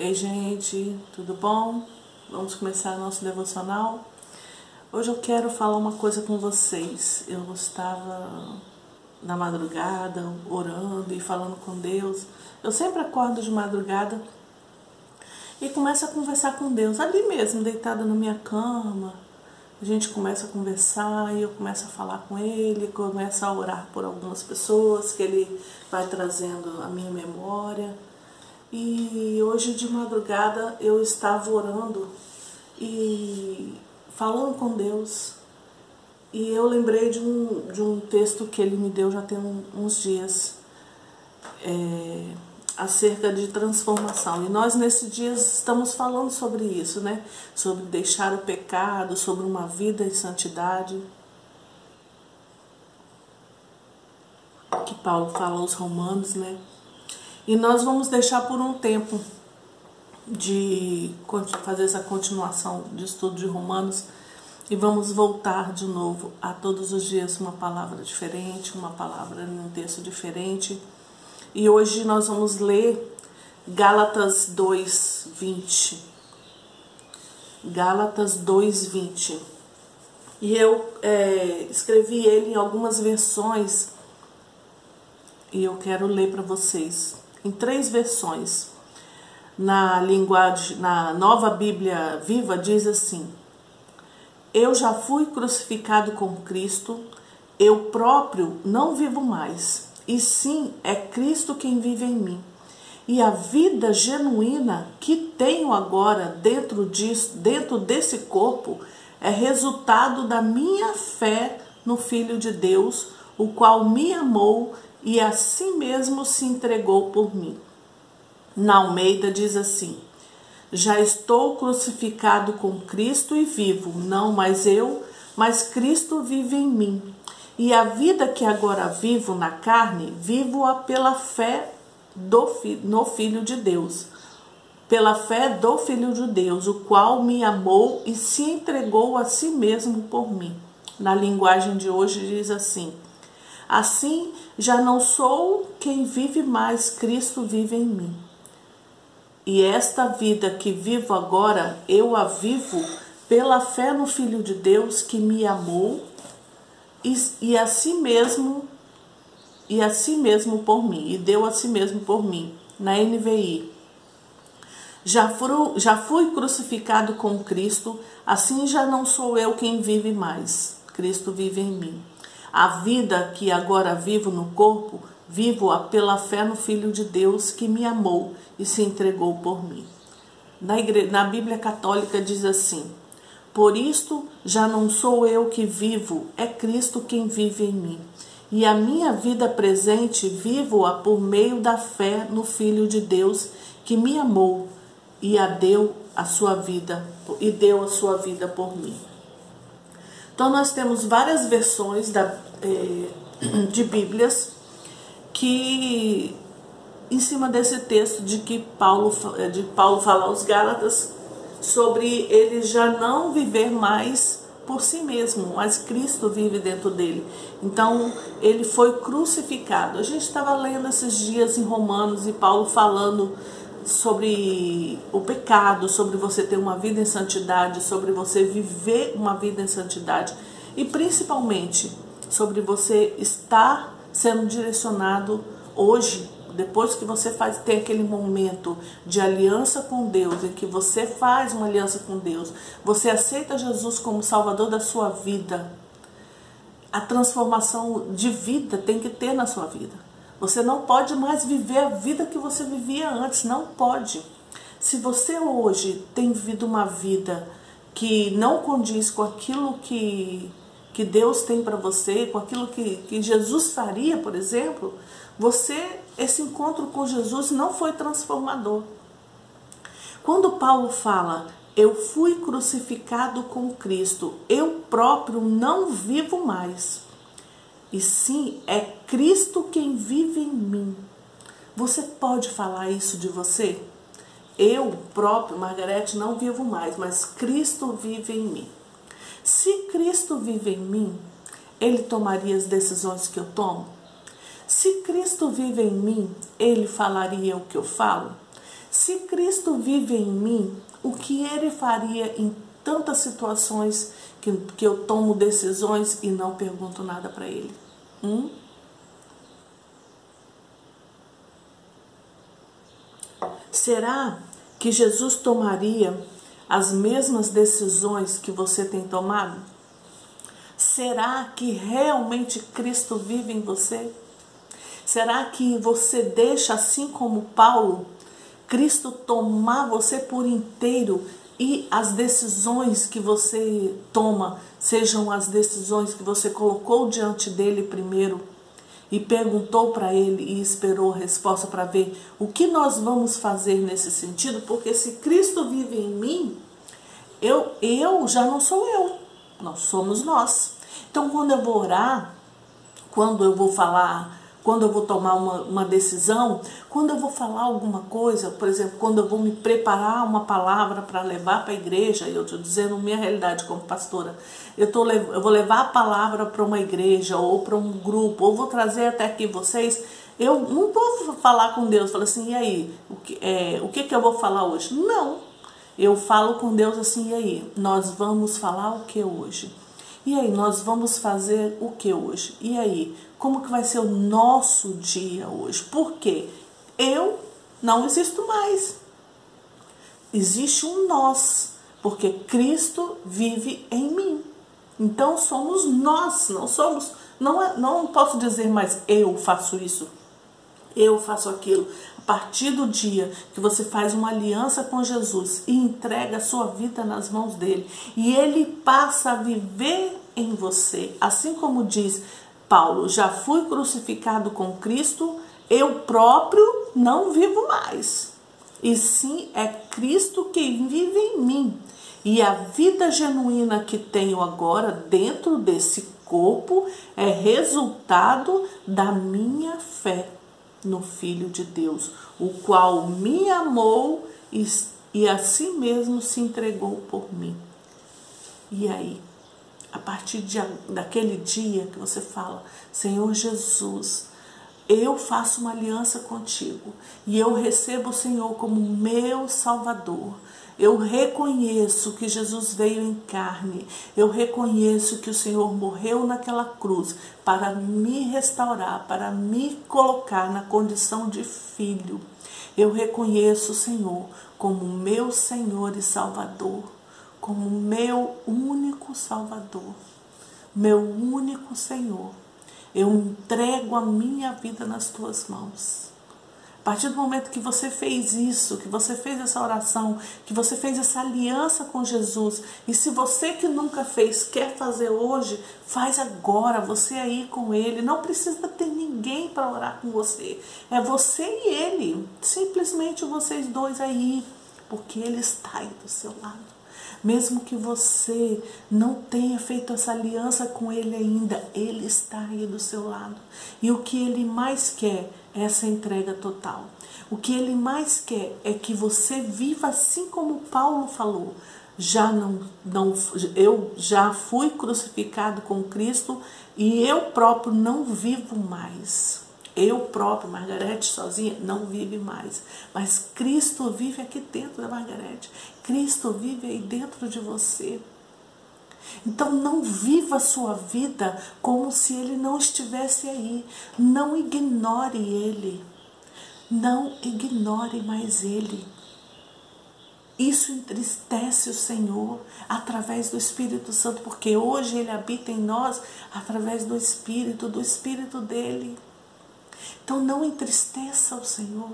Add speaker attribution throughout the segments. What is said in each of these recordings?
Speaker 1: Ei, gente, tudo bom? Vamos começar nosso devocional. Hoje eu quero falar uma coisa com vocês. Eu estava na madrugada orando e falando com Deus. Eu sempre acordo de madrugada e começo a conversar com Deus, ali mesmo, deitada na minha cama. A gente começa a conversar e eu começo a falar com ele, começo a orar por algumas pessoas que ele vai trazendo a minha memória. E hoje de madrugada eu estava orando e falando com Deus. E eu lembrei de um, de um texto que ele me deu já tem uns dias, é, acerca de transformação. E nós nesses dias estamos falando sobre isso, né? Sobre deixar o pecado, sobre uma vida em santidade. Que Paulo fala aos romanos, né? E nós vamos deixar por um tempo de fazer essa continuação de estudo de Romanos e vamos voltar de novo a todos os dias uma palavra diferente, uma palavra em um texto diferente. E hoje nós vamos ler Gálatas 2, 20. Gálatas 2, 20. E eu é, escrevi ele em algumas versões e eu quero ler para vocês em três versões. Na linguagem, na Nova Bíblia Viva diz assim: Eu já fui crucificado com Cristo, eu próprio não vivo mais, e sim é Cristo quem vive em mim. E a vida genuína que tenho agora dentro disso, dentro desse corpo, é resultado da minha fé no Filho de Deus, o qual me amou e assim mesmo se entregou por mim. Na Almeida diz assim: Já estou crucificado com Cristo e vivo, não mais eu, mas Cristo vive em mim. E a vida que agora vivo na carne, vivo-a pela fé do, no Filho de Deus. Pela fé do Filho de Deus, o qual me amou e se entregou a si mesmo por mim. Na linguagem de hoje diz assim: Assim, já não sou quem vive mais, Cristo vive em mim. E esta vida que vivo agora, eu a vivo pela fé no Filho de Deus que me amou e, e a si mesmo e a si mesmo por mim, e deu a si mesmo por mim, na NVI. Já, já fui crucificado com Cristo, assim já não sou eu quem vive mais, Cristo vive em mim. A vida que agora vivo no corpo, vivo-a pela fé no Filho de Deus que me amou e se entregou por mim. Na, igreja, na Bíblia Católica diz assim: Por isto já não sou eu que vivo, é Cristo quem vive em mim. E a minha vida presente vivo-a por meio da fé no Filho de Deus que me amou e a deu a sua vida e deu a sua vida por mim. Então nós temos várias versões da, eh, de Bíblias que em cima desse texto de que Paulo eh, de Paulo fala aos Gálatas sobre ele já não viver mais por si mesmo, mas Cristo vive dentro dele. Então, ele foi crucificado. A gente estava lendo esses dias em Romanos e Paulo falando sobre o pecado, sobre você ter uma vida em santidade, sobre você viver uma vida em santidade e principalmente sobre você estar sendo direcionado hoje, depois que você faz ter aquele momento de aliança com Deus, em que você faz uma aliança com Deus, você aceita Jesus como Salvador da sua vida. A transformação de vida tem que ter na sua vida. Você não pode mais viver a vida que você vivia antes, não pode. Se você hoje tem vivido uma vida que não condiz com aquilo que, que Deus tem para você, com aquilo que, que Jesus faria, por exemplo, você, esse encontro com Jesus não foi transformador. Quando Paulo fala, eu fui crucificado com Cristo, eu próprio não vivo mais e sim é Cristo quem vive em mim. Você pode falar isso de você? Eu próprio, Margarete, não vivo mais, mas Cristo vive em mim. Se Cristo vive em mim, Ele tomaria as decisões que eu tomo? Se Cristo vive em mim, Ele falaria o que eu falo? Se Cristo vive em mim, o que ele faria em tantas situações que, que eu tomo decisões e não pergunto nada para ele? Hum? Será que Jesus tomaria as mesmas decisões que você tem tomado? Será que realmente Cristo vive em você? Será que você deixa, assim como Paulo, Cristo tomar você por inteiro e as decisões que você toma sejam as decisões que você colocou diante dele primeiro e perguntou para ele e esperou a resposta para ver o que nós vamos fazer nesse sentido, porque se Cristo vive em mim, eu, eu já não sou eu, nós somos nós. Então, quando eu vou orar, quando eu vou falar quando eu vou tomar uma, uma decisão, quando eu vou falar alguma coisa, por exemplo, quando eu vou me preparar uma palavra para levar para a igreja, eu estou dizendo minha realidade como pastora, eu, tô, eu vou levar a palavra para uma igreja ou para um grupo, ou vou trazer até aqui vocês, eu não vou falar com Deus, falar assim, e aí, o que, é, o que, que eu vou falar hoje? Não, eu falo com Deus assim, e aí, nós vamos falar o que hoje? E aí, nós vamos fazer o que hoje? E aí, como que vai ser o nosso dia hoje? Porque eu não existo mais. Existe um nós, porque Cristo vive em mim. Então somos nós, não somos, não, é, não posso dizer mais eu faço isso, eu faço aquilo. Partir do dia que você faz uma aliança com Jesus e entrega a sua vida nas mãos dele, e ele passa a viver em você, assim como diz Paulo, já fui crucificado com Cristo, eu próprio não vivo mais. E sim é Cristo quem vive em mim. E a vida genuína que tenho agora dentro desse corpo é resultado da minha fé no Filho de Deus, o qual me amou e, e a si mesmo se entregou por mim. E aí? A partir de, daquele dia que você fala, Senhor Jesus, eu faço uma aliança contigo e eu recebo o Senhor como meu Salvador. Eu reconheço que Jesus veio em carne. Eu reconheço que o Senhor morreu naquela cruz para me restaurar, para me colocar na condição de filho. Eu reconheço o Senhor como meu Senhor e Salvador, como meu único Salvador, meu único Senhor. Eu entrego a minha vida nas tuas mãos. Partir do momento que você fez isso, que você fez essa oração, que você fez essa aliança com Jesus, e se você que nunca fez quer fazer hoje, faz agora, você aí com ele. Não precisa ter ninguém para orar com você. É você e ele. Simplesmente vocês dois aí, porque ele está aí do seu lado. Mesmo que você não tenha feito essa aliança com ele ainda, ele está aí do seu lado. E o que ele mais quer essa entrega total. O que ele mais quer é que você viva assim como Paulo falou. Já não, não eu já fui crucificado com Cristo e eu próprio não vivo mais. Eu próprio, Margarete sozinha, não vive mais. Mas Cristo vive aqui dentro da Margarete. Cristo vive aí dentro de você. Então não viva a sua vida como se ele não estivesse aí. Não ignore ele. Não ignore mais ele. Isso entristece o Senhor através do Espírito Santo, porque hoje ele habita em nós através do Espírito, do Espírito dele. Então não entristeça o Senhor,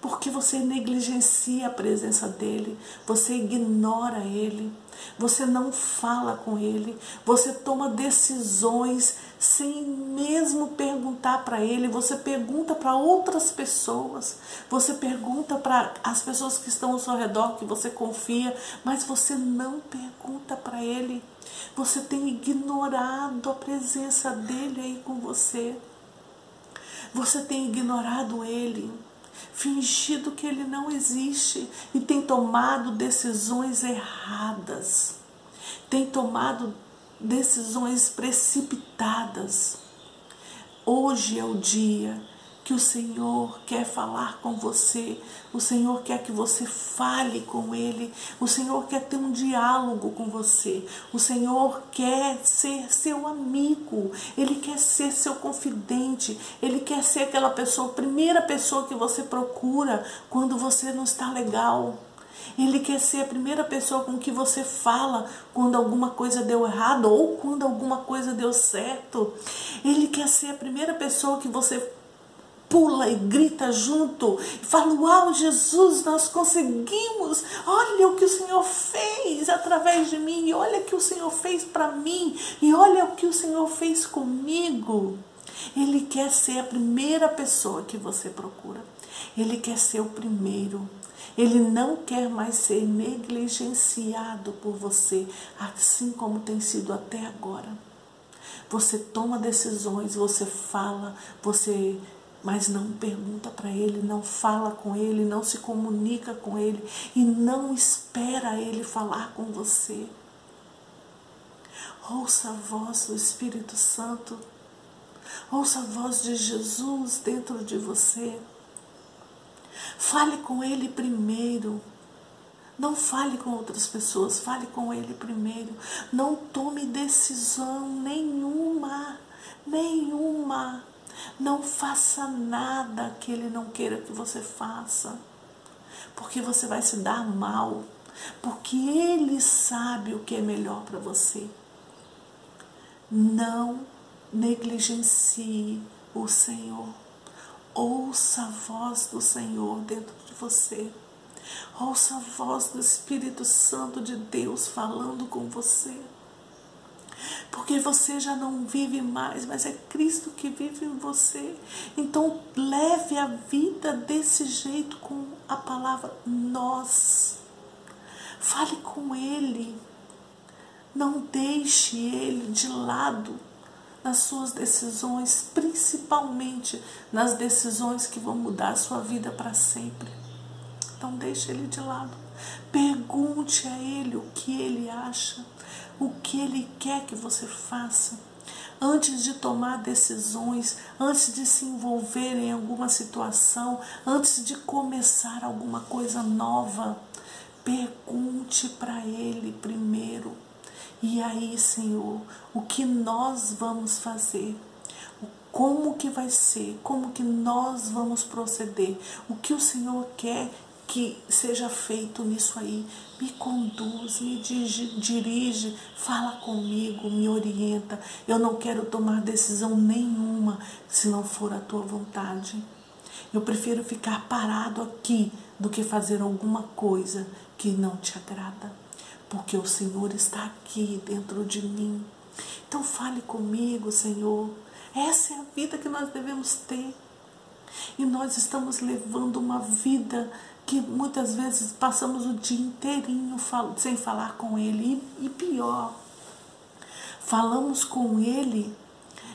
Speaker 1: porque você negligencia a presença dele, você ignora ele, você não fala com ele, você toma decisões sem mesmo perguntar para ele, você pergunta para outras pessoas, você pergunta para as pessoas que estão ao seu redor que você confia, mas você não pergunta para ele. Você tem ignorado a presença dele aí com você. Você tem ignorado ele, fingido que ele não existe e tem tomado decisões erradas, tem tomado decisões precipitadas. Hoje é o dia que o Senhor quer falar com você, o Senhor quer que você fale com Ele, o Senhor quer ter um diálogo com você, o Senhor quer ser seu amigo, Ele quer ser seu confidente, Ele quer ser aquela pessoa, primeira pessoa que você procura quando você não está legal. Ele quer ser a primeira pessoa com que você fala quando alguma coisa deu errado ou quando alguma coisa deu certo. Ele quer ser a primeira pessoa que você pula e grita junto e fala: Uau, Jesus, nós conseguimos! Olha o que o Senhor fez através de mim, e olha o que o Senhor fez para mim, e olha o que o Senhor fez comigo. Ele quer ser a primeira pessoa que você procura. Ele quer ser o primeiro. Ele não quer mais ser negligenciado por você, assim como tem sido até agora. Você toma decisões, você fala, você mas não pergunta para ele, não fala com ele, não se comunica com ele e não espera ele falar com você. Ouça a voz do Espírito Santo. Ouça a voz de Jesus dentro de você. Fale com Ele primeiro. Não fale com outras pessoas, fale com Ele primeiro. Não tome decisão nenhuma, nenhuma. Não faça nada que Ele não queira que você faça, porque você vai se dar mal, porque Ele sabe o que é melhor para você. Não negligencie o Senhor. Ouça a voz do Senhor dentro de você. Ouça a voz do Espírito Santo de Deus falando com você. Porque você já não vive mais, mas é Cristo que vive em você. Então, leve a vida desse jeito com a palavra nós. Fale com Ele. Não deixe Ele de lado nas suas decisões, principalmente nas decisões que vão mudar a sua vida para sempre. Então deixe ele de lado. Pergunte a ele o que ele acha, o que ele quer que você faça. Antes de tomar decisões, antes de se envolver em alguma situação, antes de começar alguma coisa nova, pergunte para ele primeiro e aí, Senhor, o que nós vamos fazer? Como que vai ser? Como que nós vamos proceder? O que o Senhor quer que seja feito nisso aí? Me conduz, me dirige, fala comigo, me orienta. Eu não quero tomar decisão nenhuma se não for a tua vontade. Eu prefiro ficar parado aqui do que fazer alguma coisa que não te agrada porque o Senhor está aqui dentro de mim. Então fale comigo, Senhor. Essa é a vida que nós devemos ter. E nós estamos levando uma vida que muitas vezes passamos o dia inteirinho sem falar com Ele. E pior, falamos com Ele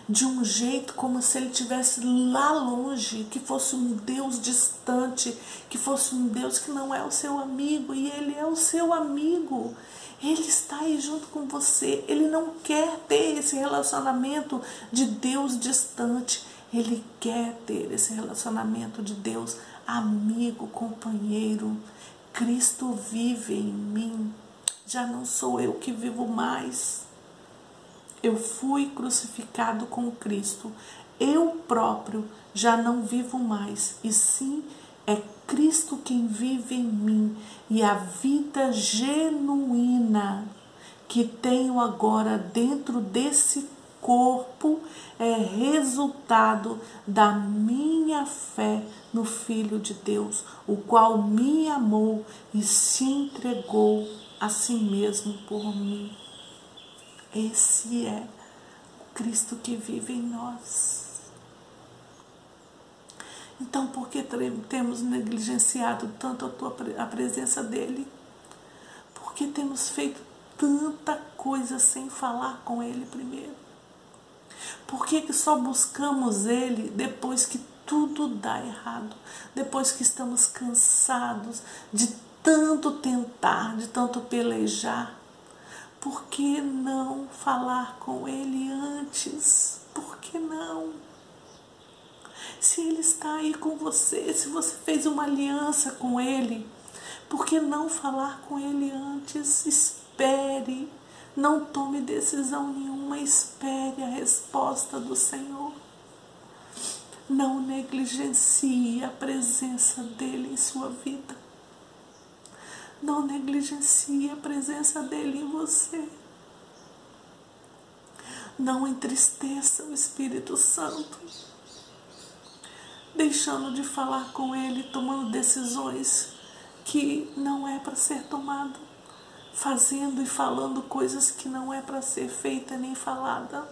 Speaker 1: de um jeito como se ele estivesse lá longe, que fosse um Deus distante, que fosse um Deus que não é o seu amigo e ele é o seu amigo. Ele está aí junto com você. Ele não quer ter esse relacionamento de Deus distante. Ele quer ter esse relacionamento de Deus amigo, companheiro. Cristo vive em mim. Já não sou eu que vivo mais eu fui crucificado com Cristo. Eu próprio já não vivo mais, e sim é Cristo quem vive em mim. E a vida genuína que tenho agora dentro desse corpo é resultado da minha fé no Filho de Deus, o qual me amou e se entregou a si mesmo por mim. Esse é o Cristo que vive em nós. Então, por que temos negligenciado tanto a, tua, a presença dEle? Por que temos feito tanta coisa sem falar com Ele primeiro? Por que, que só buscamos Ele depois que tudo dá errado? Depois que estamos cansados de tanto tentar, de tanto pelejar? Por que não falar com ele antes? Por que não? Se Ele está aí com você, se você fez uma aliança com Ele, por que não falar com Ele antes? Espere. Não tome decisão nenhuma, espere a resposta do Senhor. Não negligencie a presença dele em sua vida. Não negligencie a presença dele em você. Não entristeça o Espírito Santo, deixando de falar com ele, tomando decisões que não é para ser tomada fazendo e falando coisas que não é para ser feita nem falada.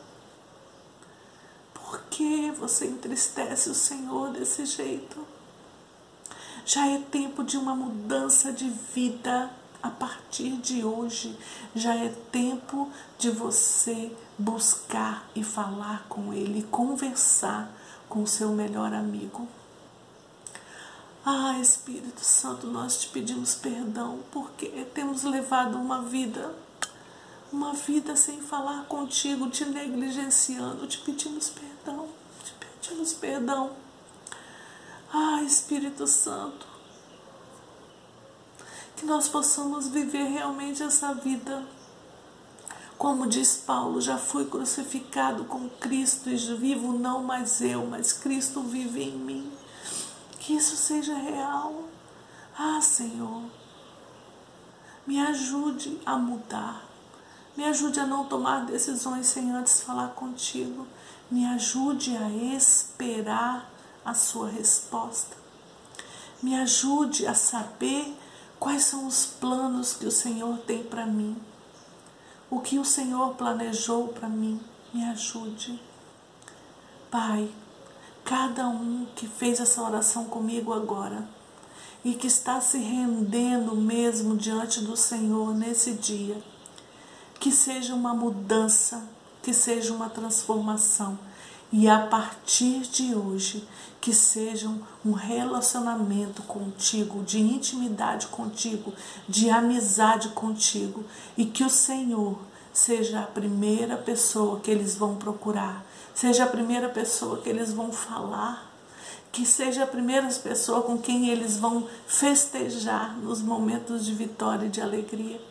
Speaker 1: Por que você entristece o Senhor desse jeito? Já é tempo de uma mudança de vida a partir de hoje. Já é tempo de você buscar e falar com Ele, conversar com o seu melhor amigo. Ah, Espírito Santo, nós te pedimos perdão porque temos levado uma vida, uma vida sem falar contigo, te negligenciando. Te pedimos perdão, te pedimos perdão. Ah, Espírito Santo, que nós possamos viver realmente essa vida. Como diz Paulo, já fui crucificado com Cristo e vivo não mais eu, mas Cristo vive em mim que isso seja real. Ah, Senhor, me ajude a mudar. Me ajude a não tomar decisões sem antes falar contigo. Me ajude a esperar a sua resposta. Me ajude a saber quais são os planos que o Senhor tem para mim. O que o Senhor planejou para mim. Me ajude. Pai, cada um que fez essa oração comigo agora e que está se rendendo mesmo diante do Senhor nesse dia. Que seja uma mudança, que seja uma transformação. E a partir de hoje, que seja um relacionamento contigo, de intimidade contigo, de amizade contigo. E que o Senhor seja a primeira pessoa que eles vão procurar seja a primeira pessoa que eles vão falar, que seja a primeira pessoa com quem eles vão festejar nos momentos de vitória e de alegria.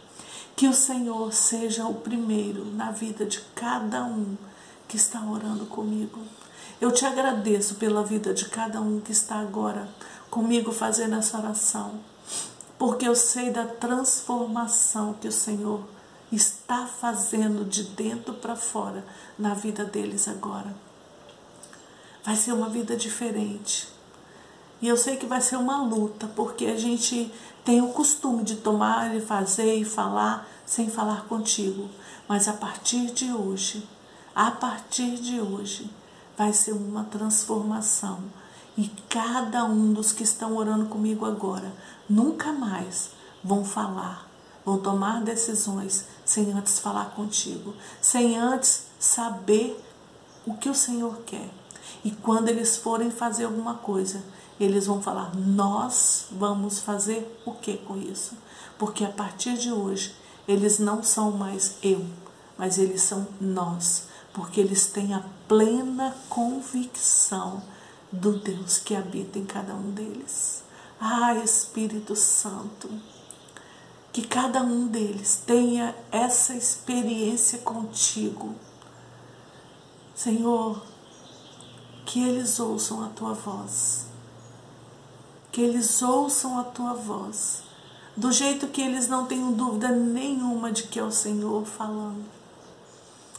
Speaker 1: Que o Senhor seja o primeiro na vida de cada um que está orando comigo. Eu te agradeço pela vida de cada um que está agora comigo fazendo essa oração, porque eu sei da transformação que o Senhor está fazendo de dentro para fora na vida deles agora. Vai ser uma vida diferente. E eu sei que vai ser uma luta, porque a gente tem o costume de tomar e fazer e falar sem falar contigo. Mas a partir de hoje, a partir de hoje, vai ser uma transformação. E cada um dos que estão orando comigo agora nunca mais vão falar vão tomar decisões sem antes falar contigo, sem antes saber o que o Senhor quer. E quando eles forem fazer alguma coisa, eles vão falar: Nós vamos fazer o que com isso? Porque a partir de hoje, eles não são mais eu, mas eles são nós, porque eles têm a plena convicção do Deus que habita em cada um deles. Ah, Espírito Santo que cada um deles tenha essa experiência contigo. Senhor, que eles ouçam a tua voz. Que eles ouçam a tua voz. Do jeito que eles não tenham dúvida nenhuma de que é o Senhor falando.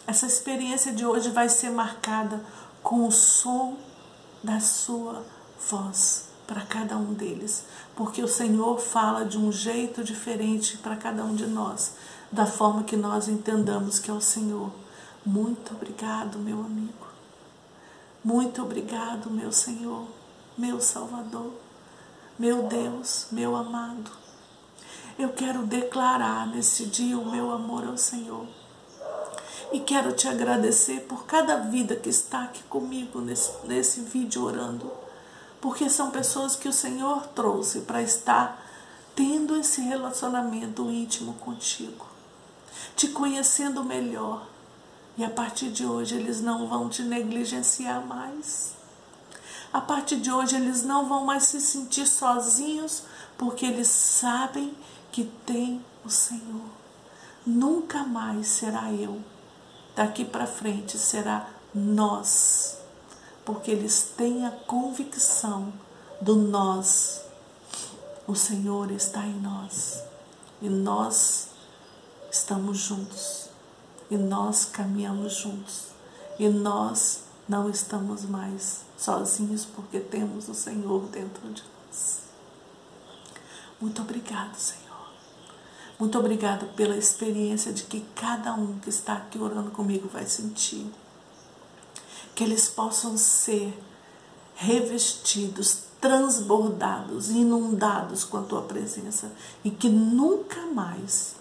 Speaker 1: Essa experiência de hoje vai ser marcada com o som da sua voz para cada um deles, porque o Senhor fala de um jeito diferente para cada um de nós, da forma que nós entendamos que é o Senhor. Muito obrigado, meu amigo. Muito obrigado, meu Senhor, meu Salvador, meu Deus, meu amado. Eu quero declarar nesse dia o meu amor ao Senhor. E quero te agradecer por cada vida que está aqui comigo nesse, nesse vídeo orando porque são pessoas que o Senhor trouxe para estar tendo esse relacionamento íntimo contigo, te conhecendo melhor. E a partir de hoje eles não vão te negligenciar mais. A partir de hoje, eles não vão mais se sentir sozinhos, porque eles sabem que tem o Senhor. Nunca mais será eu. Daqui para frente será nós, porque eles têm a convicção do nós. O Senhor está em nós e nós estamos juntos e nós caminhamos juntos e nós não estamos mais sozinhos porque temos o Senhor dentro de nós. Muito obrigado, Senhor. Muito obrigado pela experiência de que cada um que está aqui orando comigo vai sentir. Que eles possam ser revestidos, transbordados, inundados com a tua presença e que nunca mais,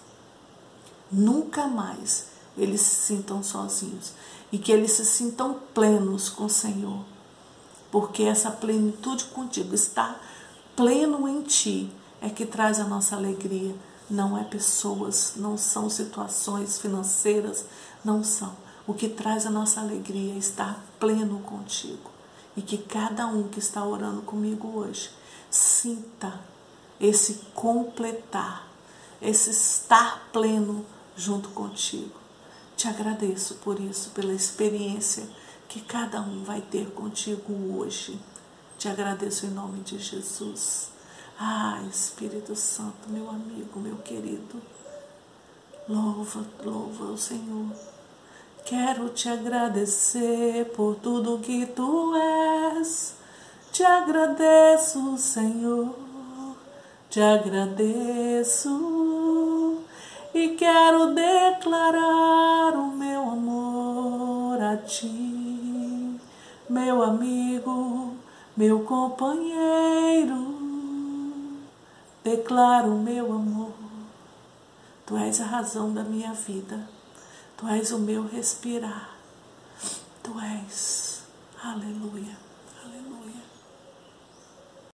Speaker 1: nunca mais eles se sintam sozinhos e que eles se sintam plenos com o Senhor, porque essa plenitude contigo está pleno em ti é que traz a nossa alegria. Não é pessoas, não são situações financeiras, não são. O que traz a nossa alegria é estar pleno contigo. E que cada um que está orando comigo hoje sinta esse completar, esse estar pleno junto contigo. Te agradeço por isso, pela experiência que cada um vai ter contigo hoje. Te agradeço em nome de Jesus. Ah, Espírito Santo, meu amigo, meu querido, louva, louva o Senhor. Quero te agradecer por tudo que tu és. Te agradeço, Senhor, te agradeço e quero declarar o meu amor a ti, meu amigo, meu companheiro. Declaro meu amor. Tu és a razão da minha vida. Tu és o meu respirar. Tu és. Aleluia.